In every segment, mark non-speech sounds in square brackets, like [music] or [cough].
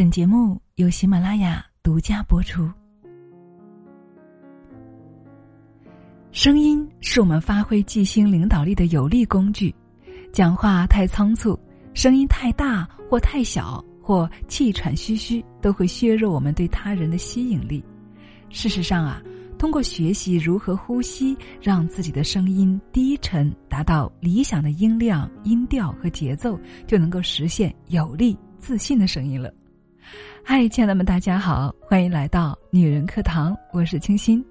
本节目由喜马拉雅独家播出。声音是我们发挥即兴领导力的有力工具。讲话太仓促，声音太大或太小，或气喘吁吁，都会削弱我们对他人的吸引力。事实上啊，通过学习如何呼吸，让自己的声音低沉，达到理想的音量、音调和节奏，就能够实现有力、自信的声音了。嗨，亲爱的们，大家好，欢迎来到女人课堂，我是清新。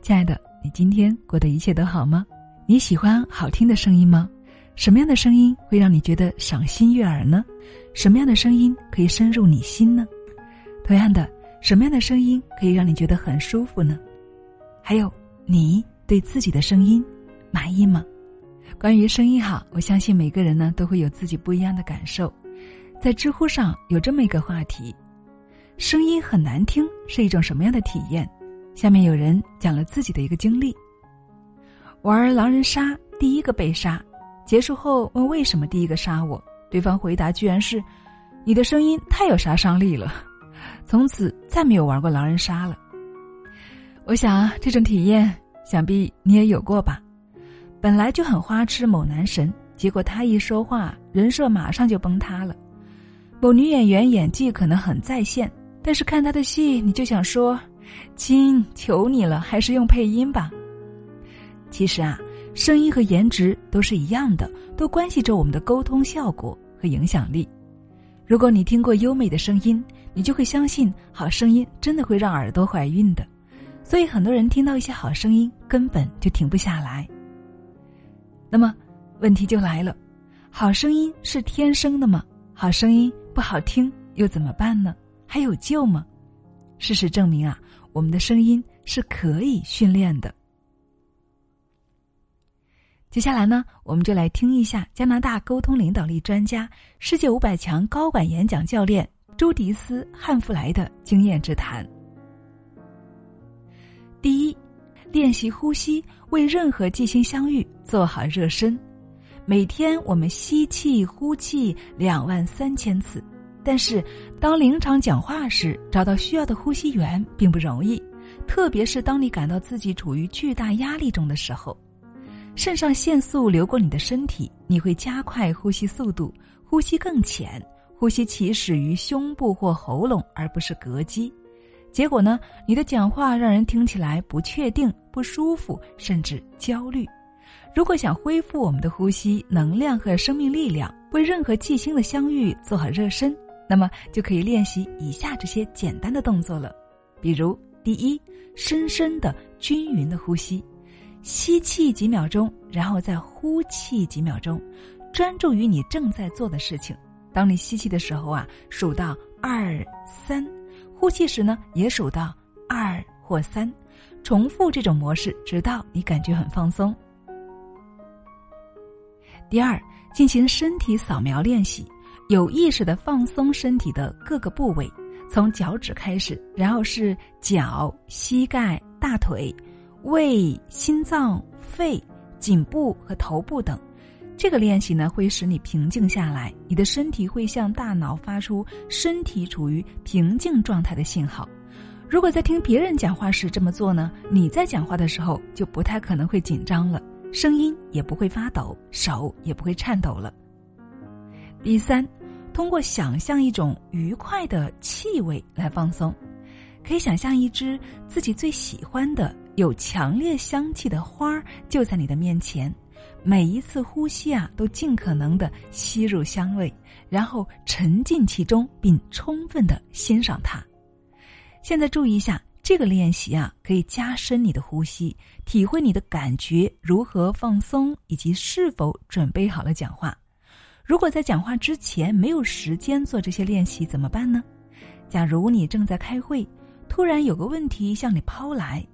亲爱的。你今天过得一切都好吗？你喜欢好听的声音吗？什么样的声音会让你觉得赏心悦耳呢？什么样的声音可以深入你心呢？同样的，什么样的声音可以让你觉得很舒服呢？还有，你对自己的声音满意吗？关于声音好，我相信每个人呢都会有自己不一样的感受。在知乎上有这么一个话题：声音很难听是一种什么样的体验？下面有人讲了自己的一个经历：玩狼人杀，第一个被杀，结束后问为什么第一个杀我，对方回答居然是：“你的声音太有杀伤力了。”从此再没有玩过狼人杀了。我想这种体验，想必你也有过吧？本来就很花痴某男神，结果他一说话，人设马上就崩塌了。某女演员演技可能很在线，但是看她的戏，你就想说。亲，求你了，还是用配音吧。其实啊，声音和颜值都是一样的，都关系着我们的沟通效果和影响力。如果你听过优美的声音，你就会相信好声音真的会让耳朵怀孕的。所以很多人听到一些好声音，根本就停不下来。那么，问题就来了：好声音是天生的吗？好声音不好听又怎么办呢？还有救吗？事实证明啊。我们的声音是可以训练的。接下来呢，我们就来听一下加拿大沟通领导力专家、世界五百强高管演讲教练朱迪斯·汉弗莱的经验之谈。第一，练习呼吸，为任何即兴相遇做好热身。每天我们吸气、呼气两万三千次。但是，当临场讲话时，找到需要的呼吸源并不容易，特别是当你感到自己处于巨大压力中的时候，肾上腺素流过你的身体，你会加快呼吸速度，呼吸更浅，呼吸起始于胸部或喉咙，而不是膈肌。结果呢，你的讲话让人听起来不确定、不舒服，甚至焦虑。如果想恢复我们的呼吸能量和生命力量，为任何即兴的相遇做好热身。那么就可以练习以下这些简单的动作了，比如第一，深深的、均匀的呼吸，吸气几秒钟，然后再呼气几秒钟，专注于你正在做的事情。当你吸气的时候啊，数到二三；呼气时呢，也数到二或三，重复这种模式，直到你感觉很放松。第二，进行身体扫描练习。有意识的放松身体的各个部位，从脚趾开始，然后是脚、膝盖、大腿、胃、心脏、肺、颈部和头部等。这个练习呢，会使你平静下来，你的身体会向大脑发出身体处于平静状态的信号。如果在听别人讲话时这么做呢，你在讲话的时候就不太可能会紧张了，声音也不会发抖，手也不会颤抖了。第三。通过想象一种愉快的气味来放松，可以想象一只自己最喜欢的、有强烈香气的花儿就在你的面前。每一次呼吸啊，都尽可能的吸入香味，然后沉浸其中，并充分的欣赏它。现在注意一下，这个练习啊，可以加深你的呼吸，体会你的感觉如何放松，以及是否准备好了讲话。如果在讲话之前没有时间做这些练习怎么办呢？假如你正在开会，突然有个问题向你抛来，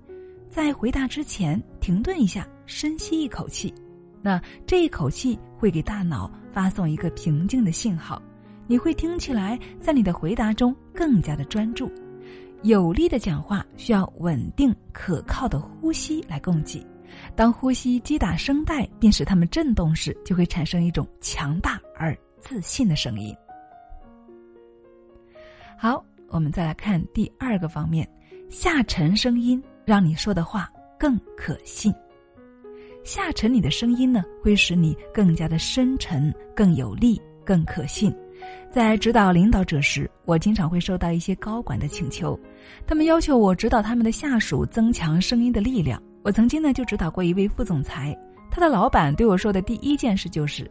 在回答之前停顿一下，深吸一口气，那这一口气会给大脑发送一个平静的信号，你会听起来在你的回答中更加的专注。有力的讲话需要稳定可靠的呼吸来供给。当呼吸击打声带并使它们震动时，就会产生一种强大而自信的声音。好，我们再来看第二个方面，下沉声音让你说的话更可信。下沉你的声音呢，会使你更加的深沉、更有力、更可信。在指导领导者时，我经常会收到一些高管的请求，他们要求我指导他们的下属增强声音的力量。我曾经呢就指导过一位副总裁，他的老板对我说的第一件事就是：“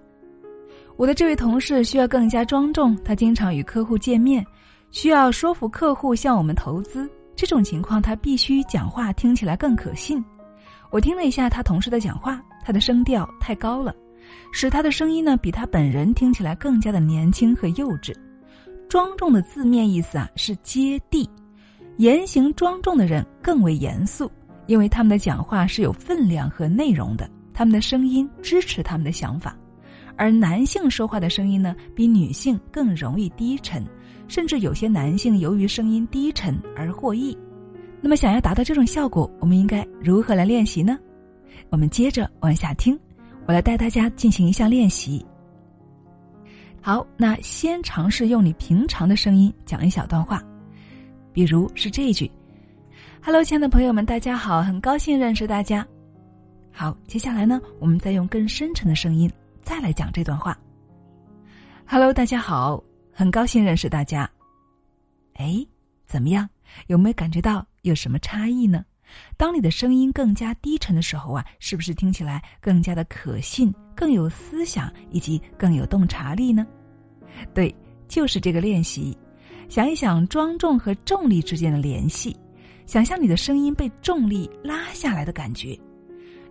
我的这位同事需要更加庄重，他经常与客户见面，需要说服客户向我们投资。这种情况，他必须讲话听起来更可信。”我听了一下他同事的讲话，他的声调太高了，使他的声音呢比他本人听起来更加的年轻和幼稚。庄重的字面意思啊是接地，言行庄重的人更为严肃，因为他们的讲话是有分量和内容的，他们的声音支持他们的想法。而男性说话的声音呢比女性更容易低沉，甚至有些男性由于声音低沉而获益。那么，想要达到这种效果，我们应该如何来练习呢？我们接着往下听，我来带大家进行一项练习。好，那先尝试用你平常的声音讲一小段话，比如是这一句：“Hello，亲爱的朋友们，大家好，很高兴认识大家。”好，接下来呢，我们再用更深沉的声音再来讲这段话：“Hello，大家好，很高兴认识大家。”哎，怎么样？有没有感觉到？有什么差异呢？当你的声音更加低沉的时候啊，是不是听起来更加的可信、更有思想以及更有洞察力呢？对，就是这个练习。想一想庄重和重力之间的联系，想象你的声音被重力拉下来的感觉。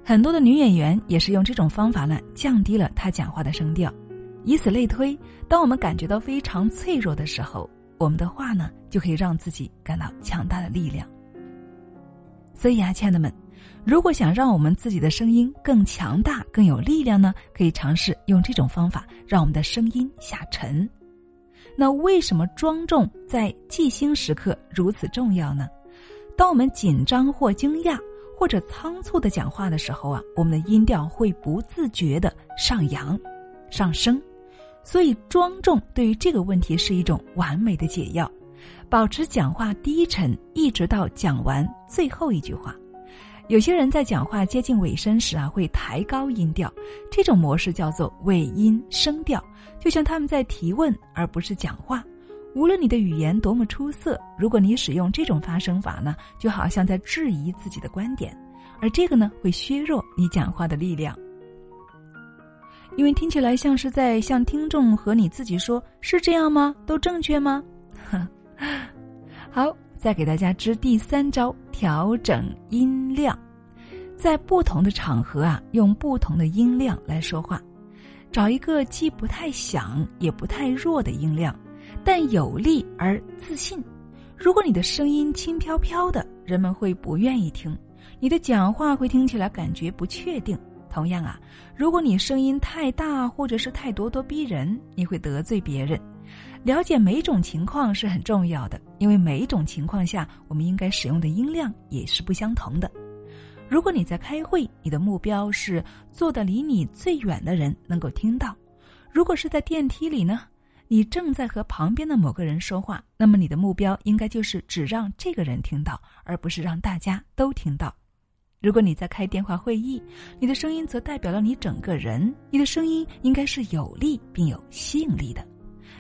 很多的女演员也是用这种方法呢，降低了她讲话的声调。以此类推，当我们感觉到非常脆弱的时候，我们的话呢，就可以让自己感到强大的力量。所以啊，亲爱的们，如果想让我们自己的声音更强大、更有力量呢，可以尝试用这种方法，让我们的声音下沉。那为什么庄重在即兴时刻如此重要呢？当我们紧张或惊讶或者仓促的讲话的时候啊，我们的音调会不自觉的上扬、上升。所以，庄重对于这个问题是一种完美的解药。保持讲话低沉，一直到讲完最后一句话。有些人在讲话接近尾声时啊，会抬高音调，这种模式叫做尾音声调，就像他们在提问而不是讲话。无论你的语言多么出色，如果你使用这种发声法呢，就好像在质疑自己的观点，而这个呢，会削弱你讲话的力量，因为听起来像是在向听众和你自己说：“是这样吗？都正确吗？”好，再给大家支第三招：调整音量。在不同的场合啊，用不同的音量来说话，找一个既不太响也不太弱的音量，但有力而自信。如果你的声音轻飘飘的，人们会不愿意听；你的讲话会听起来感觉不确定。同样啊，如果你声音太大或者是太咄咄逼人，你会得罪别人。了解每种情况是很重要的，因为每一种情况下，我们应该使用的音量也是不相同的。如果你在开会，你的目标是坐的离你最远的人能够听到；如果是在电梯里呢，你正在和旁边的某个人说话，那么你的目标应该就是只让这个人听到，而不是让大家都听到。如果你在开电话会议，你的声音则代表了你整个人，你的声音应该是有力并有吸引力的。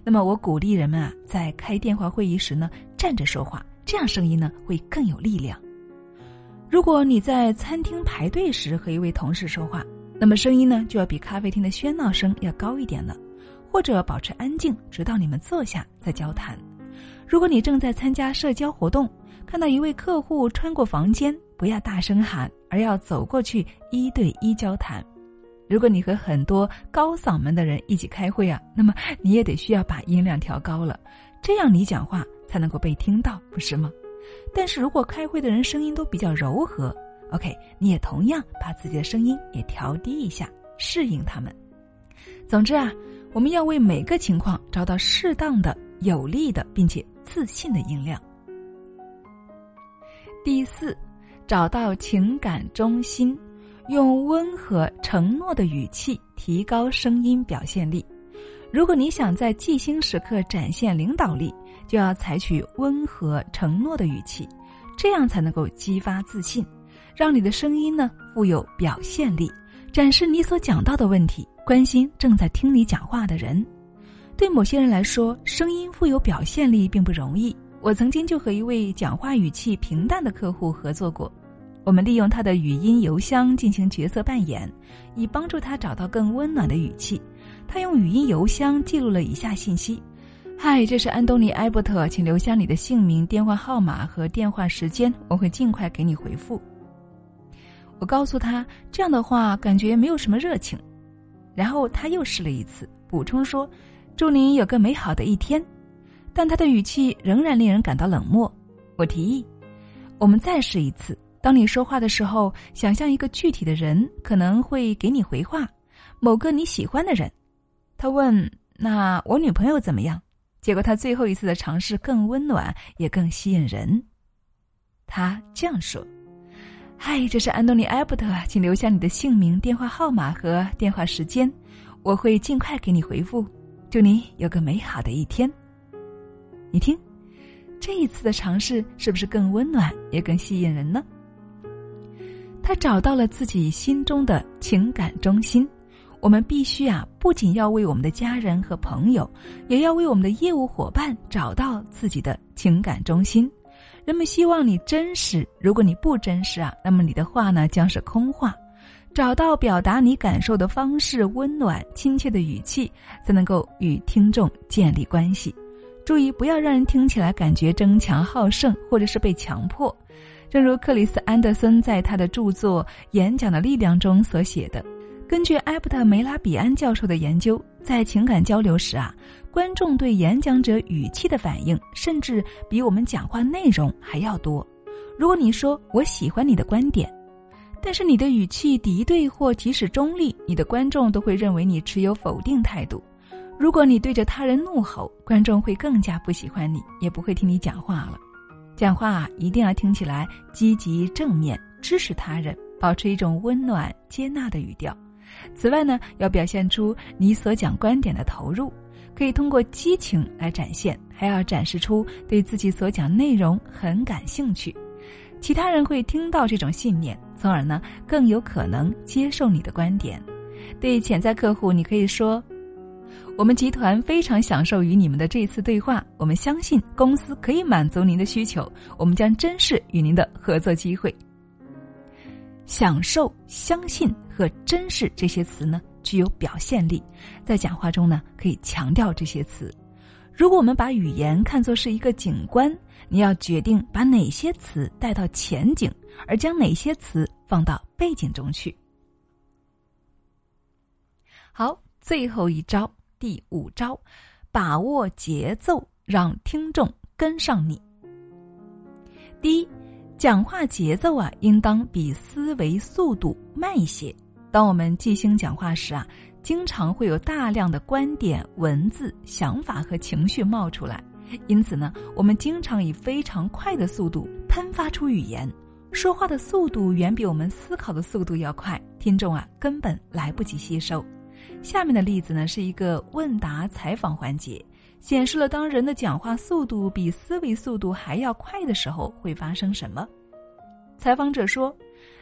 那么，我鼓励人们啊，在开电话会议时呢，站着说话，这样声音呢会更有力量。如果你在餐厅排队时和一位同事说话，那么声音呢就要比咖啡厅的喧闹声要高一点了，或者保持安静，直到你们坐下再交谈。如果你正在参加社交活动，看到一位客户穿过房间，不要大声喊，而要走过去一对一交谈。如果你和很多高嗓门的人一起开会啊，那么你也得需要把音量调高了，这样你讲话才能够被听到，不是吗？但是如果开会的人声音都比较柔和，OK，你也同样把自己的声音也调低一下，适应他们。总之啊，我们要为每个情况找到适当的、有力的并且自信的音量。第四，找到情感中心。用温和承诺的语气提高声音表现力。如果你想在即兴时刻展现领导力，就要采取温和承诺的语气，这样才能够激发自信，让你的声音呢富有表现力，展示你所讲到的问题，关心正在听你讲话的人。对某些人来说，声音富有表现力并不容易。我曾经就和一位讲话语气平淡的客户合作过，我们利用他的语音邮箱进行角色扮演，以帮助他找到更温暖的语气。他用语音邮箱记录了以下信息：“嗨，这是安东尼·埃伯特，请留下你的姓名、电话号码和电话时间，我会尽快给你回复。”我告诉他这样的话感觉没有什么热情，然后他又试了一次，补充说。祝您有个美好的一天，但他的语气仍然令人感到冷漠。我提议，我们再试一次。当你说话的时候，想象一个具体的人可能会给你回话，某个你喜欢的人。他问：“那我女朋友怎么样？”结果他最后一次的尝试更温暖，也更吸引人。他这样说：“嗨，这是安东尼·埃伯特，请留下你的姓名、电话号码和电话时间，我会尽快给你回复。”祝你有个美好的一天。你听，这一次的尝试是不是更温暖，也更吸引人呢？他找到了自己心中的情感中心。我们必须啊，不仅要为我们的家人和朋友，也要为我们的业务伙伴找到自己的情感中心。人们希望你真实，如果你不真实啊，那么你的话呢将是空话。找到表达你感受的方式，温暖亲切的语气，才能够与听众建立关系。注意，不要让人听起来感觉争强好胜，或者是被强迫。正如克里斯·安德森在他的著作《演讲的力量》中所写的：“根据埃伯特·梅拉比安教授的研究，在情感交流时啊，观众对演讲者语气的反应，甚至比我们讲话内容还要多。如果你说‘我喜欢你的观点’。”但是你的语气敌对或即使中立，你的观众都会认为你持有否定态度。如果你对着他人怒吼，观众会更加不喜欢你，也不会听你讲话了。讲话一定要听起来积极正面，支持他人，保持一种温暖接纳的语调。此外呢，要表现出你所讲观点的投入，可以通过激情来展现，还要展示出对自己所讲内容很感兴趣。其他人会听到这种信念，从而呢更有可能接受你的观点。对潜在客户，你可以说：“我们集团非常享受与你们的这次对话，我们相信公司可以满足您的需求，我们将珍视与您的合作机会。”享受、相信和珍视这些词呢，具有表现力，在讲话中呢可以强调这些词。如果我们把语言看作是一个景观，你要决定把哪些词带到前景，而将哪些词放到背景中去。好，最后一招，第五招，把握节奏，让听众跟上你。第一，讲话节奏啊，应当比思维速度慢一些。当我们即兴讲话时啊。经常会有大量的观点、文字、想法和情绪冒出来，因此呢，我们经常以非常快的速度喷发出语言，说话的速度远比我们思考的速度要快，听众啊根本来不及吸收。下面的例子呢是一个问答采访环节，显示了当人的讲话速度比思维速度还要快的时候会发生什么。采访者说：“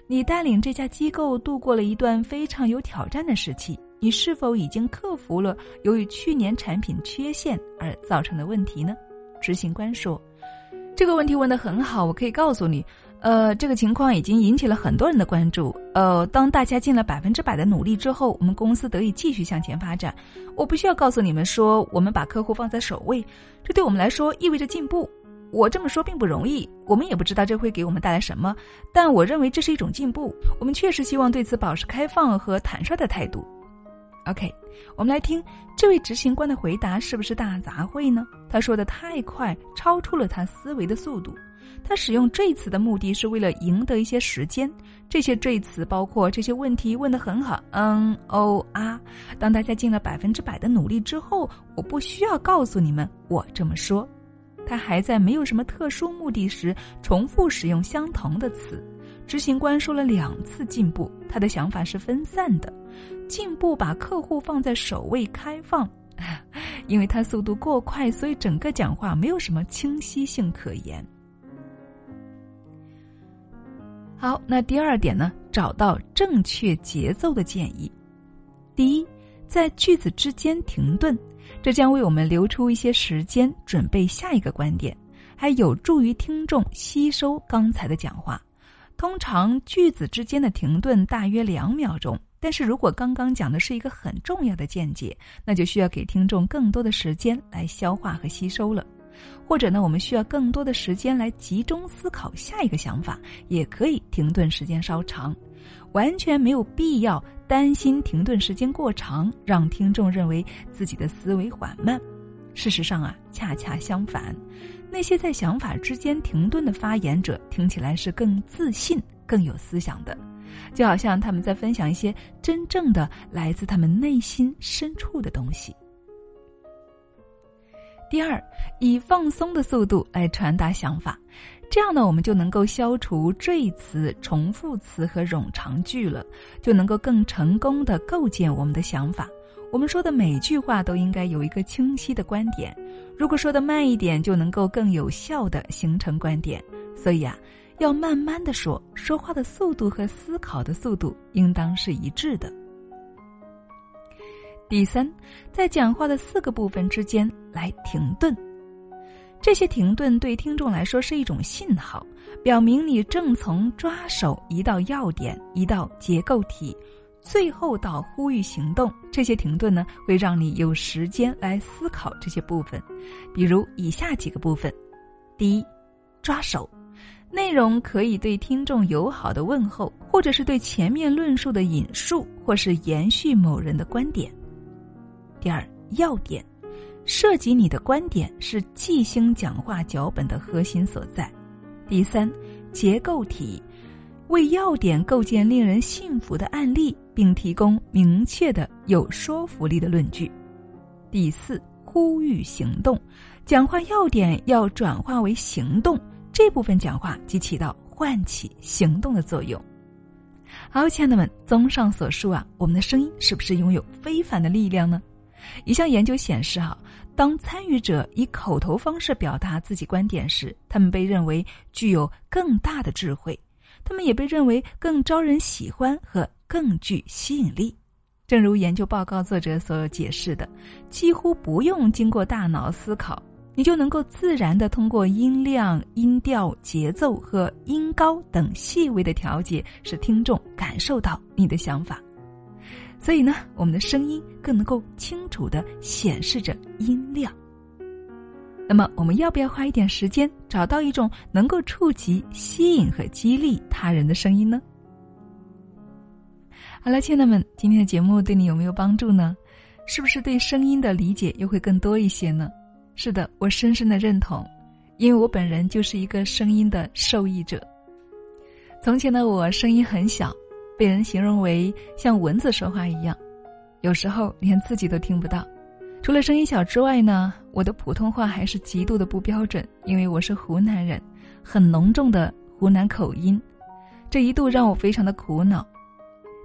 你带领这家机构度过了一段非常有挑战的时期。”你是否已经克服了由于去年产品缺陷而造成的问题呢？执行官说：“这个问题问得很好，我可以告诉你，呃，这个情况已经引起了很多人的关注。呃，当大家尽了百分之百的努力之后，我们公司得以继续向前发展。我不需要告诉你们说，我们把客户放在首位，这对我们来说意味着进步。我这么说并不容易，我们也不知道这会给我们带来什么，但我认为这是一种进步。我们确实希望对此保持开放和坦率的态度。” OK，我们来听这位执行官的回答是不是大杂烩呢？他说的太快，超出了他思维的速度。他使用赘词的目的是为了赢得一些时间。这些赘词包括这些问题问得很好，嗯哦啊。当大家尽了百分之百的努力之后，我不需要告诉你们我这么说。他还在没有什么特殊目的时重复使用相同的词。执行官说了两次进步，他的想法是分散的。进步把客户放在首位，开放 [laughs] 因为他速度过快，所以整个讲话没有什么清晰性可言。好，那第二点呢？找到正确节奏的建议。第一，在句子之间停顿，这将为我们留出一些时间准备下一个观点，还有助于听众吸收刚才的讲话。通常句子之间的停顿大约两秒钟，但是如果刚刚讲的是一个很重要的见解，那就需要给听众更多的时间来消化和吸收了。或者呢，我们需要更多的时间来集中思考下一个想法，也可以停顿时间稍长，完全没有必要担心停顿时间过长，让听众认为自己的思维缓慢。事实上啊，恰恰相反，那些在想法之间停顿的发言者，听起来是更自信、更有思想的，就好像他们在分享一些真正的来自他们内心深处的东西。第二，以放松的速度来传达想法，这样呢，我们就能够消除赘词、重复词和冗长句了，就能够更成功的构建我们的想法。我们说的每句话都应该有一个清晰的观点，如果说的慢一点，就能够更有效的形成观点。所以啊，要慢慢的说，说话的速度和思考的速度应当是一致的。第三，在讲话的四个部分之间来停顿，这些停顿对听众来说是一种信号，表明你正从抓手移到要点，移到结构体，最后到呼吁行动。这些停顿呢，会让你有时间来思考这些部分，比如以下几个部分：第一，抓手，内容可以对听众友好的问候，或者是对前面论述的引述，或是延续某人的观点。第二要点，涉及你的观点是即兴讲话脚本的核心所在。第三结构体，为要点构建令人信服的案例，并提供明确的有说服力的论据。第四呼吁行动，讲话要点要转化为行动，这部分讲话即起到唤起行动的作用。好，亲爱的们，综上所述啊，我们的声音是不是拥有非凡的力量呢？一项研究显示，哈，当参与者以口头方式表达自己观点时，他们被认为具有更大的智慧，他们也被认为更招人喜欢和更具吸引力。正如研究报告作者所解释的，几乎不用经过大脑思考，你就能够自然的通过音量、音调、节奏和音高等细微的调节，使听众感受到你的想法。所以呢，我们的声音更能够清楚的显示着音量。那么，我们要不要花一点时间找到一种能够触及、吸引和激励他人的声音呢？好了，亲爱的们，今天的节目对你有没有帮助呢？是不是对声音的理解又会更多一些呢？是的，我深深的认同，因为我本人就是一个声音的受益者。从前的我声音很小。被人形容为像蚊子说话一样，有时候连自己都听不到。除了声音小之外呢，我的普通话还是极度的不标准，因为我是湖南人，很浓重的湖南口音，这一度让我非常的苦恼。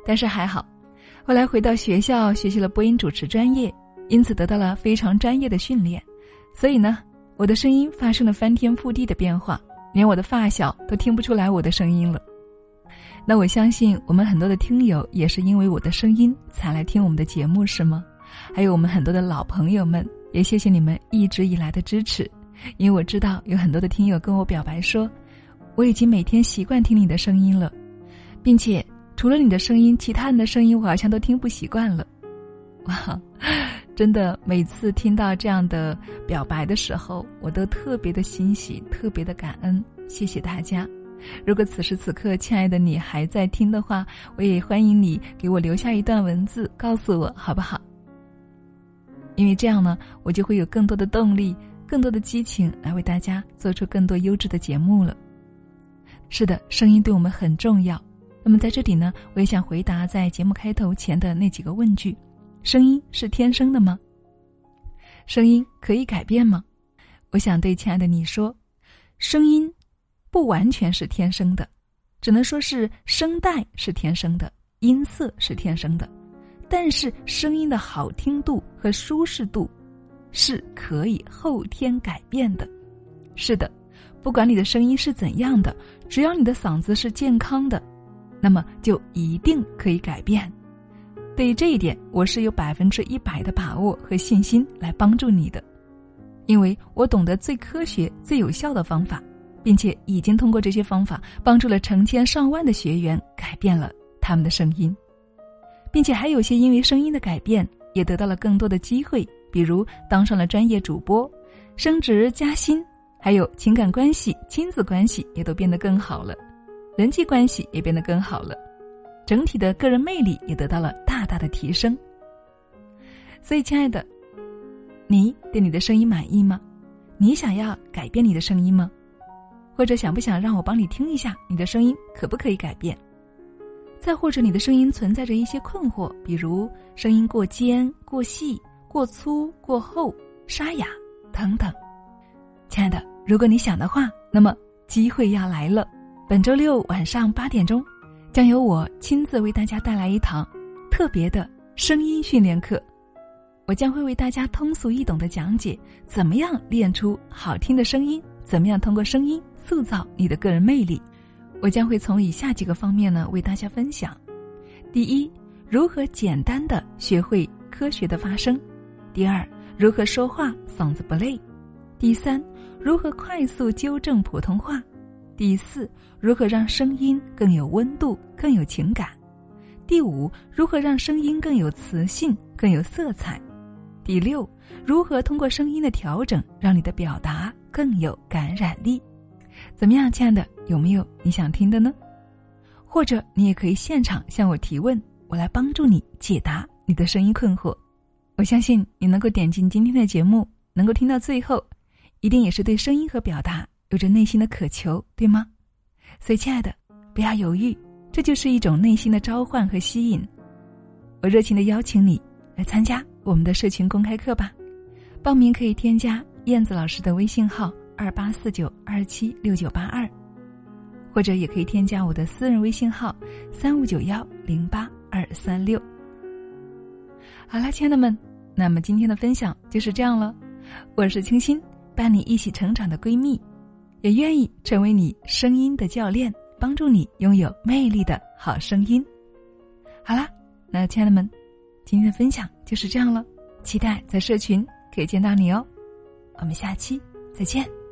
但是还好，后来回到学校学习了播音主持专业，因此得到了非常专业的训练，所以呢，我的声音发生了翻天覆地的变化，连我的发小都听不出来我的声音了。那我相信，我们很多的听友也是因为我的声音才来听我们的节目，是吗？还有我们很多的老朋友们，也谢谢你们一直以来的支持。因为我知道有很多的听友跟我表白说，我已经每天习惯听你的声音了，并且除了你的声音，其他人的声音我好像都听不习惯了。[laughs] 哇，真的，每次听到这样的表白的时候，我都特别的欣喜，特别的感恩。谢谢大家。如果此时此刻，亲爱的你还在听的话，我也欢迎你给我留下一段文字，告诉我好不好？因为这样呢，我就会有更多的动力、更多的激情来为大家做出更多优质的节目了。是的，声音对我们很重要。那么在这里呢，我也想回答在节目开头前的那几个问句：声音是天生的吗？声音可以改变吗？我想对亲爱的你说，声音。不完全是天生的，只能说是声带是天生的，音色是天生的，但是声音的好听度和舒适度是可以后天改变的。是的，不管你的声音是怎样的，只要你的嗓子是健康的，那么就一定可以改变。对于这一点，我是有百分之一百的把握和信心来帮助你的，因为我懂得最科学、最有效的方法，并且已经通过这些方法帮助了成千上万的学员改变了他们的声音，并且还有些因为声音的改变也得到了更多的机会，比如当上了专业主播、升职加薪，还有情感关系、亲子关系也都变得更好了，人际关系也变得更好了。整体的个人魅力也得到了大大的提升。所以，亲爱的，你对你的声音满意吗？你想要改变你的声音吗？或者想不想让我帮你听一下你的声音可不可以改变？再或者你的声音存在着一些困惑，比如声音过尖、过细、过粗、过厚、沙哑等等。亲爱的，如果你想的话，那么机会要来了。本周六晚上八点钟。将由我亲自为大家带来一堂特别的声音训练课，我将会为大家通俗易懂的讲解怎么样练出好听的声音，怎么样通过声音塑造你的个人魅力。我将会从以下几个方面呢为大家分享：第一，如何简单的学会科学的发声；第二，如何说话嗓子不累；第三，如何快速纠正普通话。第四，如何让声音更有温度、更有情感？第五，如何让声音更有磁性、更有色彩？第六，如何通过声音的调整，让你的表达更有感染力？怎么样，亲爱的，有没有你想听的呢？或者你也可以现场向我提问，我来帮助你解答你的声音困惑。我相信你能够点进今天的节目，能够听到最后，一定也是对声音和表达。有着内心的渴求，对吗？所以，亲爱的，不要犹豫，这就是一种内心的召唤和吸引。我热情的邀请你来参加我们的社群公开课吧。报名可以添加燕子老师的微信号二八四九二七六九八二，或者也可以添加我的私人微信号三五九幺零八二三六。好啦，亲爱的们，那么今天的分享就是这样了。我是清新，伴你一起成长的闺蜜。也愿意成为你声音的教练，帮助你拥有魅力的好声音。好啦，那亲爱的们，今天的分享就是这样了，期待在社群可以见到你哦。我们下期再见。